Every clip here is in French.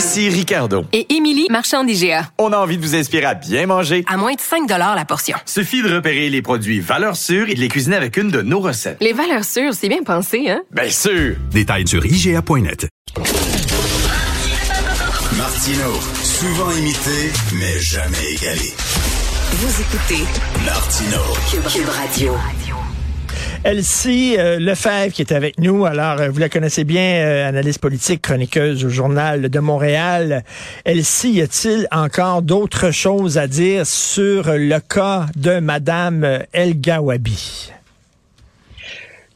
Ici Ricardo. Et Émilie, marchand d'IGA. On a envie de vous inspirer à bien manger. À moins de 5 la portion. Suffit de repérer les produits valeurs sûres et de les cuisiner avec une de nos recettes. Les valeurs sûres, c'est bien pensé, hein? Bien sûr! Détails sur IGA.net. Martino, souvent imité, mais jamais égalé. Vous écoutez Martino, Cube Radio. Elsie euh, Lefebvre qui est avec nous. Alors, euh, vous la connaissez bien, euh, analyste politique, chroniqueuse au Journal de Montréal. Elsie, y a-t-il encore d'autres choses à dire sur le cas de Madame El Gawabi?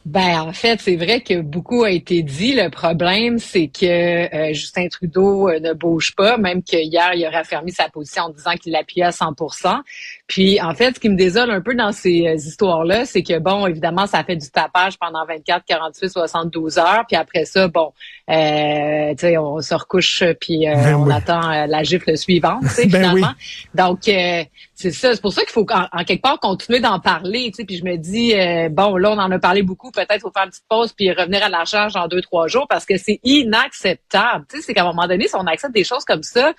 Ben en fait, c'est vrai que beaucoup a été dit. Le problème, c'est que euh, Justin Trudeau euh, ne bouge pas, même qu'hier, il a raffermi sa position en disant qu'il l'appuyait à 100% Puis en fait, ce qui me désole un peu dans ces euh, histoires-là, c'est que bon, évidemment, ça fait du tapage pendant 24, 48, 72 heures. Puis après ça, bon, euh, on se recouche puis Ben on oui. attend la gifle suivante, tu sais, Ben finalement. Donc c'est ça, c'est pour ça qu'il faut en, quelque part continuer d'en parler, tu sais. Puis je me dis euh, bon, là on en a parlé beaucoup, peut-être faut faire une petite pause puis revenir à la charge en deux trois jours parce que c'est inacceptable. Tu sais, c'est qu'à un moment donné, si on accepte des choses comme ça.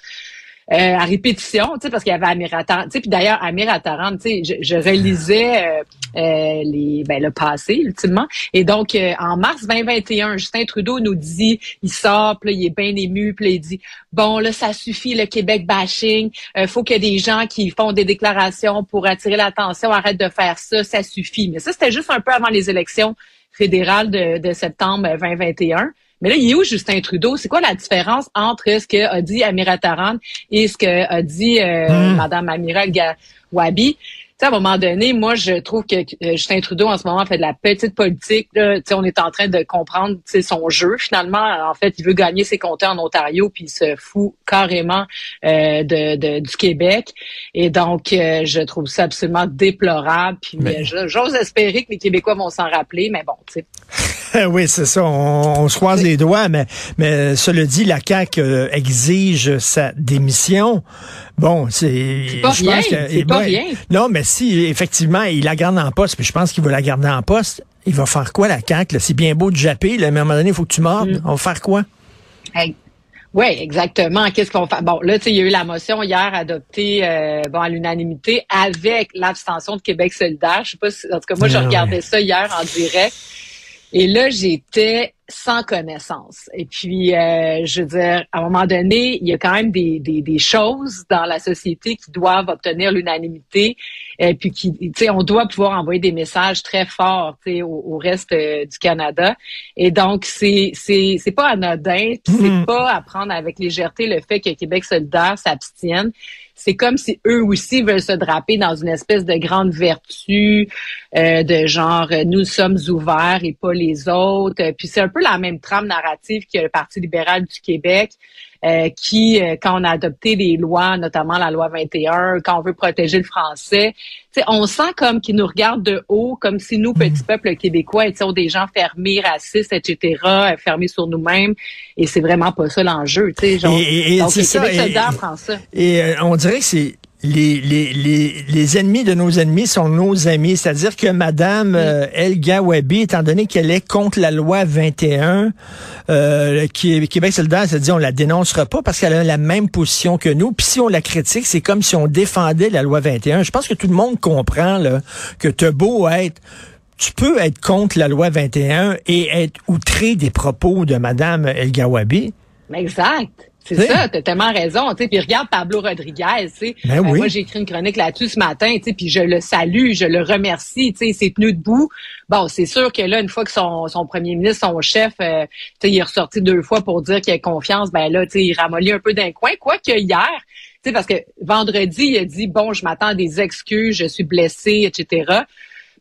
Euh, à répétition, tu sais, parce qu'il y avait Amir Attaran. Tu sais, puis d'ailleurs, Amir Attaran, tu sais, je, je relisais euh, euh, les, ben, le passé, ultimement. Et donc, en mars 2021, Justin Trudeau nous dit, il sort, puis il est bien ému, puis il dit, bon, là, ça suffit, le Québec bashing. Faut que des gens qui font des déclarations pour attirer l'attention arrêtent de faire ça, ça suffit. Mais ça, c'était juste un peu avant les élections fédérales de, de septembre 2021. Mais là, il est où Justin Trudeau? C'est quoi la différence entre ce que a dit Amira Taran et ce que a dit euh, Hmm. Madame Amira Gawabi? Tu sais, à un moment donné, moi, je trouve que euh, Justin Trudeau, en ce moment, fait de la petite politique. Là. Tu sais, on est en train de comprendre tu sais, son jeu, finalement. En fait, il veut gagner ses comptes en Ontario, puis il se fout carrément euh, de, de- du Québec. Et donc, euh, je trouve ça absolument déplorable. Puis Mais- j'ose espérer que les Québécois vont s'en rappeler, mais bon, tu sais. oui, c'est ça. On, on se croise les doigts, mais, mais cela dit, la CAQ euh, exige sa démission. Bon, c'est. C'est pas je rien, pense que- c'est pas ouais. rien. Non, mais si effectivement il la garde en poste, puis je pense qu'il va la garder en poste, il va faire quoi la CAQ? C'est bien beau de japper, là, mais à un moment donné, il faut que tu mordes. Mm. On va faire quoi? Oui, exactement. Qu'est-ce qu'on fait? Bon, là, tu sais, il y a eu la motion hier adoptée euh, bon, à l'unanimité avec l'abstention de Québec solidaire. Je sais pas si, en tout cas, moi, je Ah regardais ça hier en direct. Et là, j'étais sans connaissance. Et puis, euh, je veux dire, à un moment donné, il y a quand même des, des, des choses dans la société qui doivent obtenir l'unanimité. Et puis, qui, tu sais, on doit pouvoir envoyer des messages très forts, tu sais, au, au reste euh, du Canada. Et donc, c'est c'est c'est pas anodin, Mhm. c'est pas à prendre avec légèreté le fait que Québec solidaire s'abstienne. C'est comme si eux aussi veulent se draper dans une espèce de grande vertu euh, de genre euh, nous sommes ouverts et pas les autres. Euh, Puis c'est un peu la même trame narrative que le Parti libéral du Québec. Euh, qui, euh, quand on a adopté des lois, notamment la loi 21, quand on veut protéger le français, tu sais, on sent comme qu'ils nous regardent de haut, comme si nous, petits peuples québécois, étions des gens fermés, racistes, etc., euh, fermés sur nous-mêmes. Et c'est vraiment pas ça l'enjeu. tu sais, genre. Et- et- et Donc, le ça, Québec et- solidaire prend ça. Et euh, on dirait que c'est les, les, les, les ennemis de nos ennemis sont nos amis. C'est-à-dire que Madame euh, El Gawabi, étant donné qu'elle est contre la loi 21, euh, qui, Québec solidaire se dit on la dénoncera pas parce qu'elle a la même position que nous. Puis si on la critique, c'est comme si on défendait la loi 21. Je pense que tout le monde comprend là, que t'as beau être tu peux être contre la loi 21 et être outré des propos de Madame El Gawabi. Exact. C'est T'sais? ça, t'as tellement raison. tu sais. Puis regarde Pablo Rodriguez. Ben Euh, oui. moi j'ai écrit une chronique là-dessus ce matin, tu sais, puis je le salue, je le remercie, tu sais, il s'est tenu debout. Bon, c'est sûr que là, une fois que son, son premier ministre, son chef, euh, tu sais, il est ressorti deux fois pour dire qu'il a confiance, ben là, tu sais, il ramollit un peu d'un coin. Quoique hier, tu sais, parce que vendredi, il a dit, bon, je m'attends à des excuses, je suis blessé, etc.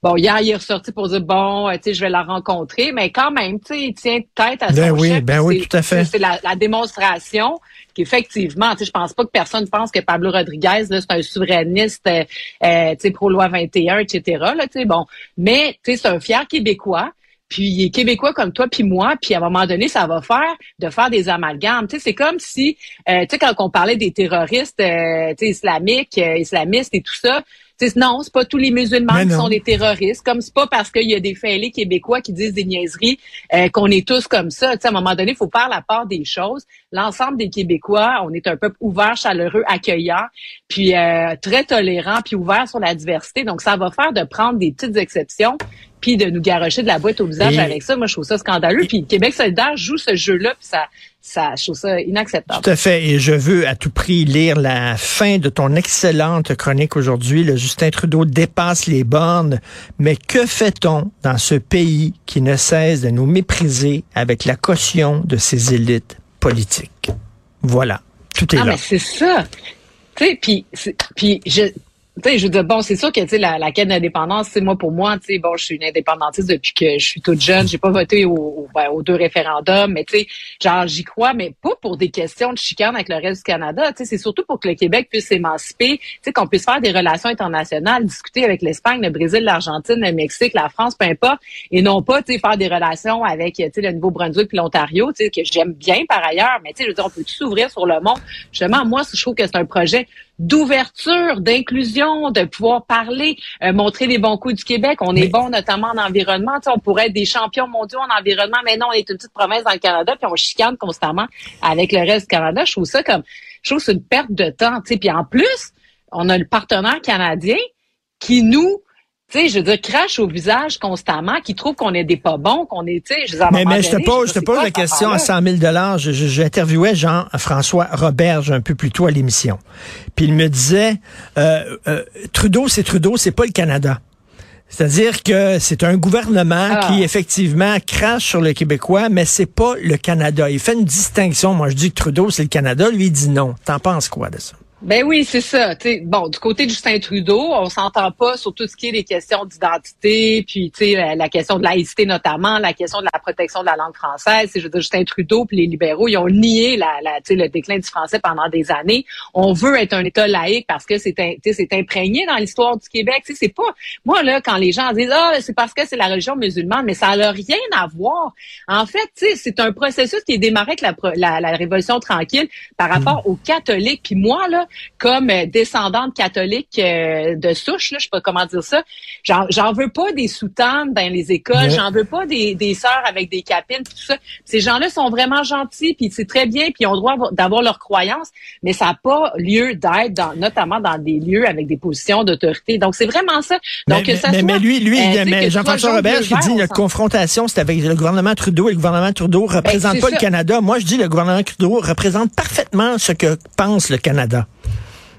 bon, hier, il est ressorti pour dire, bon, euh, tu sais, je vais la rencontrer, mais quand même, tu sais, il tient tête à son Ben oui, chef, ben oui, tout à fait. C'est la, la démonstration qu'effectivement, tu sais, je pense pas que personne pense que Pablo Rodriguez, là, c'est un souverainiste, euh, euh, tu sais, pro-loi 21, etc., là, tu sais, bon. Mais, tu sais, c'est un fier Québécois. Puis il est québécois comme toi puis moi, puis à un moment donné, ça va faire de faire des amalgames. Tu sais, c'est comme si, euh, tu sais, quand on parlait des terroristes, euh, tu sais, islamiques, euh, islamistes et tout ça, non, c'est pas tous les musulmans qui sont des terroristes. Comme c'est pas parce qu'il y a des fêlés québécois qui disent des niaiseries euh, qu'on est tous comme ça. À un moment donné, il faut faire la part des choses. L'ensemble des Québécois, on est un peuple ouvert, chaleureux, accueillant, puis euh, très tolérant, puis ouvert sur la diversité. Donc, ça va faire de prendre des petites exceptions puis de nous garocher de la boîte au visage Et- avec ça. Moi, je trouve ça scandaleux. Puis Québec solidaire joue ce jeu-là, puis ça, ça, je trouve ça inacceptable. Tout à fait. Et je veux à tout prix lire la fin de ton excellente chronique aujourd'hui. Le Justin Trudeau dépasse les bornes. Mais que fait-on dans ce pays qui ne cesse de nous mépriser avec la caution de ses élites politiques? Voilà. Tout est Ah, là. mais c'est ça. Tu sais, puis, puis je, sais, je veux dire, bon, c'est sûr que, la, la quête d'indépendance, c'est moi, pour moi, tu bon, je suis une indépendantiste depuis que je suis toute jeune. J'ai pas voté au- au- ben, aux deux référendums, mais tu genre, j'y crois, mais pas pour des questions de chicane avec le reste du Canada. Tu c'est surtout pour que le Québec puisse s'émanciper, tu qu'on puisse faire des relations internationales, discuter avec l'Espagne, le Brésil, l'Argentine, le Mexique, la France, peu importe, et non pas, tu faire des relations avec, tu le Nouveau-Brunswick puis l'Ontario, tu que j'aime bien par ailleurs, mais tu je veux dire, on peut s'ouvrir sur le monde. Justement, moi, je trouve que c'est un projet d'ouverture, d'inclusion, de pouvoir parler, euh, montrer les bons coups du Québec. On Mais- est bon notamment en environnement. Tu sais, on pourrait être des champions mondiaux en environnement, mais non, on est une petite province dans le Canada, puis on chicane constamment avec le reste du Canada. Je trouve ça comme, je trouve que c'est une perte de temps. Tu sais, puis en plus, on a le partenaire canadien qui nous tu sais, je veux dire, crache au visage constamment, qui trouve qu'on est des pas bons, qu'on est, tu sais, je Mais, mais je te pose, je te pose la question à cette 100 000 dollars. J'interviewais Jean-François Roberge un peu plus tôt à l'émission. Puis il me disait, euh, euh, Trudeau, c'est Trudeau, c'est pas le Canada. C'est-à-dire que c'est un gouvernement Ah. qui effectivement crache sur le Québécois, mais c'est pas le Canada. Il fait une distinction. Moi, je dis que Trudeau, c'est le Canada. Lui, il dit non. T'en penses quoi de ça? Ben oui, c'est ça. Bon, du côté de Justin Trudeau, on s'entend pas sur tout ce qui est les questions d'identité, puis la, la question de laïcité notamment, la question de la protection de la langue française. Je veux dire, Justin Trudeau puis les libéraux, ils ont nié la, la, le déclin du français pendant des années. On veut être un État laïque parce que c'est, c'est imprégné dans l'histoire du Québec. C'est pas moi là quand les gens disent ah c'est parce que c'est la religion musulmane, mais ça n'a rien à voir. En fait, c'est un processus qui est démarré avec la, la, la Révolution tranquille par rapport aux catholiques. Puis moi là, comme euh, descendante catholique euh, de souche, là, je sais pas comment dire ça, j'en, veux pas des soutanes dans les écoles, j'en veux pas des, des sœurs avec des capines, tout ça. Ces gens-là sont vraiment gentils, puis c'est très bien, puis ils ont le droit d'avoir leurs croyances, mais ça n'a pas lieu d'être, dans, notamment dans des lieux avec des positions d'autorité. Donc c'est vraiment ça. Donc mais, que ça mais, soit, mais lui, lui euh, Jean-François Robert, qui dit notre confrontation, c'est avec le gouvernement Trudeau et le gouvernement Trudeau représente Ben, c'est pas le. Canada. Moi, je dis le gouvernement Trudeau représente parfaitement ce que pense le Canada.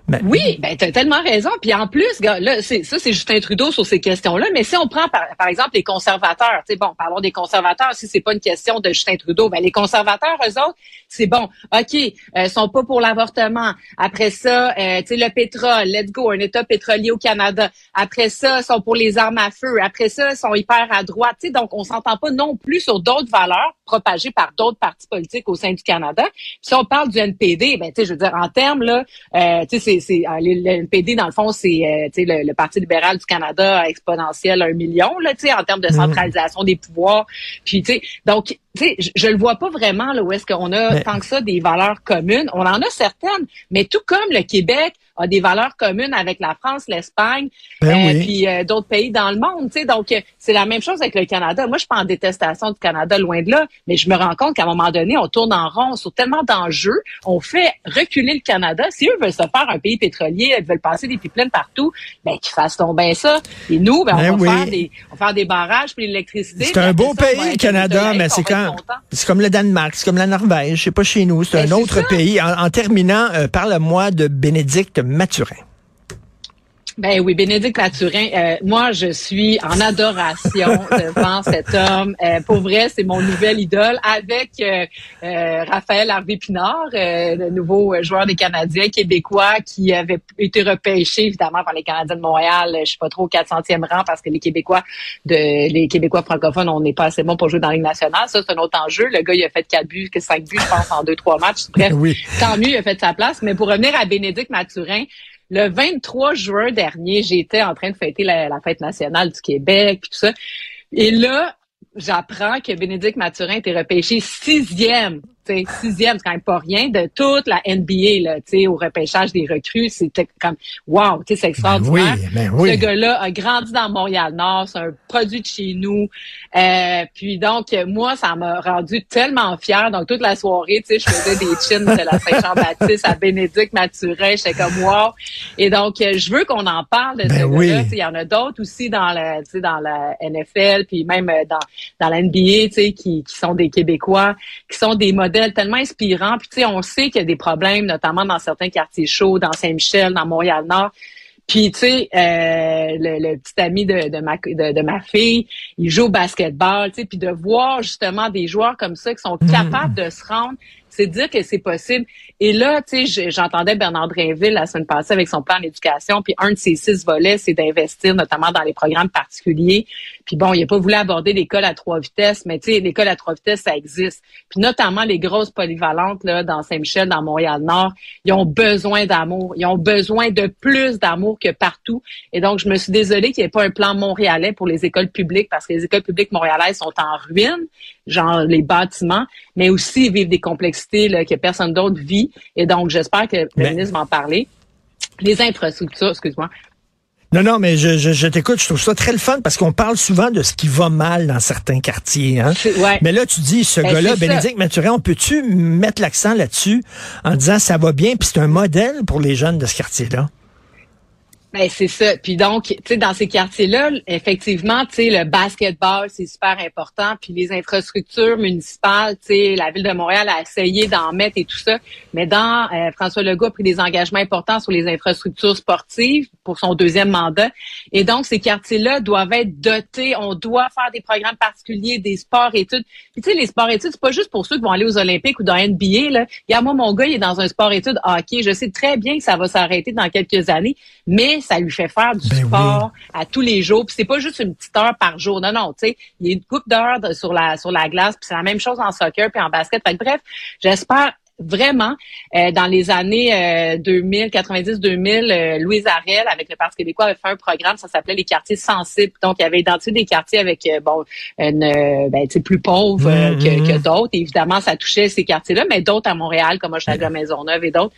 Ben, Oui, ben t'as tellement raison. Puis en plus, là, c'est ça, c'est Justin Trudeau sur ces questions-là. Mais si on prend par, exemple les conservateurs, tu bon, parlons des conservateurs. Si c'est pas une question de Justin Trudeau, ben les conservateurs, eux autres, c'est bon. Ok, euh, sont pas pour l'avortement. Après ça, euh, tu sais, le pétrole, let's go, un État pétrolier au Canada. Après ça, sont pour les armes à feu. Après ça, sont hyper à droite. Tu sais, donc on s'entend pas non plus sur d'autres valeurs propagées par d'autres partis politiques au sein du Canada. Puis si on parle du NPD, ben tu sais, je veux dire en termes là, euh, tu sais, c'est c'est euh, le NPD dans le fond, c'est euh, tu sais le, le Parti libéral du Canada exponentiel un million là, tu sais, en termes de centralisation des pouvoirs. Puis tu sais, donc sais, je, je le vois pas vraiment là où est-ce qu'on a Mais- tant que ça des valeurs communes. On en a certaines, mais tout comme le Québec a des valeurs communes avec la France, l'Espagne, Ben euh, oui. puis euh, d'autres pays dans le monde. Tu sais, donc euh, c'est la même chose avec le Canada. Moi, je suis pas en détestation du Canada, loin de là, mais je me rends compte qu'à un moment donné, on tourne en rond sur tellement d'enjeux. On fait reculer le Canada. Si eux veulent se faire un pays pétrolier, ils veulent passer des pipelines partout, ben qu'ils fassent tomber ça. Et nous, ben, Ben on, va oui. faire des, on va faire des barrages pour l'électricité. C'est puis un beau ça, pays, le Canada, mais c'est quand c'est comme le Danemark, c'est comme la Norvège, c'est pas chez nous, c'est Ben, un autre ça. pays. En, en terminant, euh, parle-moi de Bénédicte Mathurin. Ben oui, Bénédicte Mathurin, euh, moi je suis en adoration devant cet homme. Euh, pour vrai, c'est mon nouvel idole avec euh, euh, Raphaël Harvey Pinard, euh, le nouveau joueur des Canadiens québécois qui avait été repêché évidemment par les Canadiens de Montréal. Je sais pas trop au 400e rang parce que les Québécois de les Québécois francophones, on n'est pas assez bon pour jouer dans la Ligue nationale. Ça c'est un autre enjeu. Le gars il a fait quatre buts, que cinq buts je pense en deux trois matchs. Bref, Oui. tant mieux il a fait sa place. Mais pour revenir à Bénédicte Mathurin. Le 23 juin dernier, j'étais en train de fêter la, fête nationale du Québec, puis tout ça. Et là, j'apprends que Bénédicte Mathurin était repêché sixième. Tu sais, Sixième, c'est quand même pas rien de toute la NBA là, tu sais, au repêchage des recrues. C'était comme wow, tu sais, c'est Ben oui, extraordinaire. ben oui. Ce gars-là a grandi dans Montréal-Nord, c'est un produit de chez nous. Euh, puis donc, moi, ça m'a rendu tellement fière. Donc, toute la soirée, tu je faisais des chins de la Saint-Jean-Baptiste à Bénédicte Mathurin. J'étais comme wow. Et donc, je veux qu'on en parle de Ben ce gars-là. oui. Sais, Il y en a d'autres aussi dans la, dans la NFL, puis même euh, dans, dans la NBA, tu sais, qui, qui sont des Québécois, qui sont des modèles tellement inspirants. Puis, tu sais, on sait qu'il y a des problèmes, notamment dans certains quartiers chauds, dans Saint-Michel, dans Montréal-Nord. Puis, tu sais, euh, le, le petit ami de, de, ma, de, de ma fille, il joue au basketball, tu sais, puis de voir justement des joueurs comme ça qui sont capables de se rendre, c'est dire que c'est possible. Et là, tu sais, j'entendais Bernard Drainville la semaine passée avec son plan d'éducation, puis un de ses six volets, c'est d'investir notamment dans les programmes particuliers. Puis bon, il n'a pas voulu aborder l'école à trois vitesses, mais tu sais, l'école à trois vitesses, ça existe. Puis notamment les grosses polyvalentes là, dans Saint-Michel, dans Montréal-Nord, ils ont besoin d'amour. Ils ont besoin de plus d'amour que partout. Et donc, je me suis désolée qu'il n'y ait pas un plan montréalais pour les écoles publiques, parce que les écoles publiques montréalaises sont en ruine, genre les bâtiments, mais aussi ils vivent des complexités là, que personne d'autre vit. Et donc, j'espère que le Mais- ministre va en parler. Les infrastructures, excuse-moi. Non, non, mais je, je, je t'écoute, je trouve ça très le fun parce qu'on parle souvent de ce qui va mal dans certains quartiers. Hein? Ouais. Mais là, tu dis, ce Ben, gars-là. Bénédicte Mathurin, on peut-tu mettre l'accent là-dessus en disant ça va bien, puis c'est un modèle pour les jeunes de ce quartier-là? Ben, c'est ça. Puis donc, tu sais, dans ces quartiers-là, effectivement, tu sais, le basketball, c'est super important. Puis les infrastructures municipales, tu sais, la Ville de Montréal a essayé d'en mettre et tout ça. Mais dans, euh, François Legault a pris des engagements importants sur les infrastructures sportives pour son deuxième mandat. Et donc, ces quartiers-là doivent être dotés. On doit faire des programmes particuliers, des sports-études. Puis tu sais, les sports-études, c'est pas juste pour ceux qui vont aller aux Olympiques ou dans NBA, là. Regarde, moi, mon gars, il est dans un sport-études hockey. Je sais très bien que ça va s'arrêter dans quelques années, mais ça lui fait faire du Ben sport à tous les jours. Puis c'est pas juste une petite heure par jour. Non, non, tu sais, il y a une coupe d'heures de- sur la sur la glace. Puis c'est la même chose en soccer puis en basket. Fait que bref, j'espère vraiment euh, dans les années euh, 2000, 90, 2000, euh, Louise Arel avec le Parti québécois avait fait un programme, ça s'appelait les quartiers sensibles. Donc il avait identifié des quartiers avec euh, bon une euh, ben, tu sais, plus pauvres Mhm. que, que d'autres. Évidemment, ça touchait ces quartiers-là, mais d'autres à Montréal comme Hochelaga Maisonneuve et d'autres.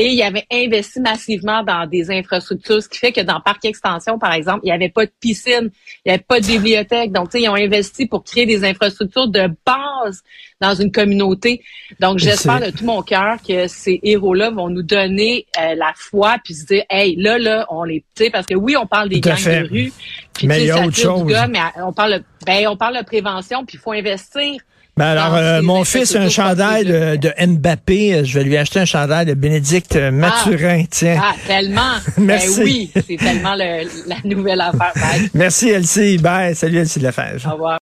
Et il avait investi massivement dans des infrastructures, ce qui fait que dans Parc Extension, par exemple, il n'y avait pas de piscine, il n'y avait pas de bibliothèque. Donc, ils ont investi pour créer des infrastructures de base dans une communauté. Donc, j'espère de tout mon cœur que ces héros-là vont nous donner euh, la foi puis se dire, hey, là, là, on les, tu sais, parce que oui, on parle des gangs fait. de rue, puis Mais il y a autre chose. gun, mais on parle, ben, on parle de prévention, puis il faut investir. Ben alors, euh, mon fils a un chandail de, de Mbappé. Je vais lui acheter un chandail de Bénédicte euh, Mathurin. Tiens. Ah, tellement. Merci. Ben oui, c'est tellement le- la nouvelle affaire. Bye. Merci, Elsie. Bye. Salut, Elsie Lefebvre. Au revoir.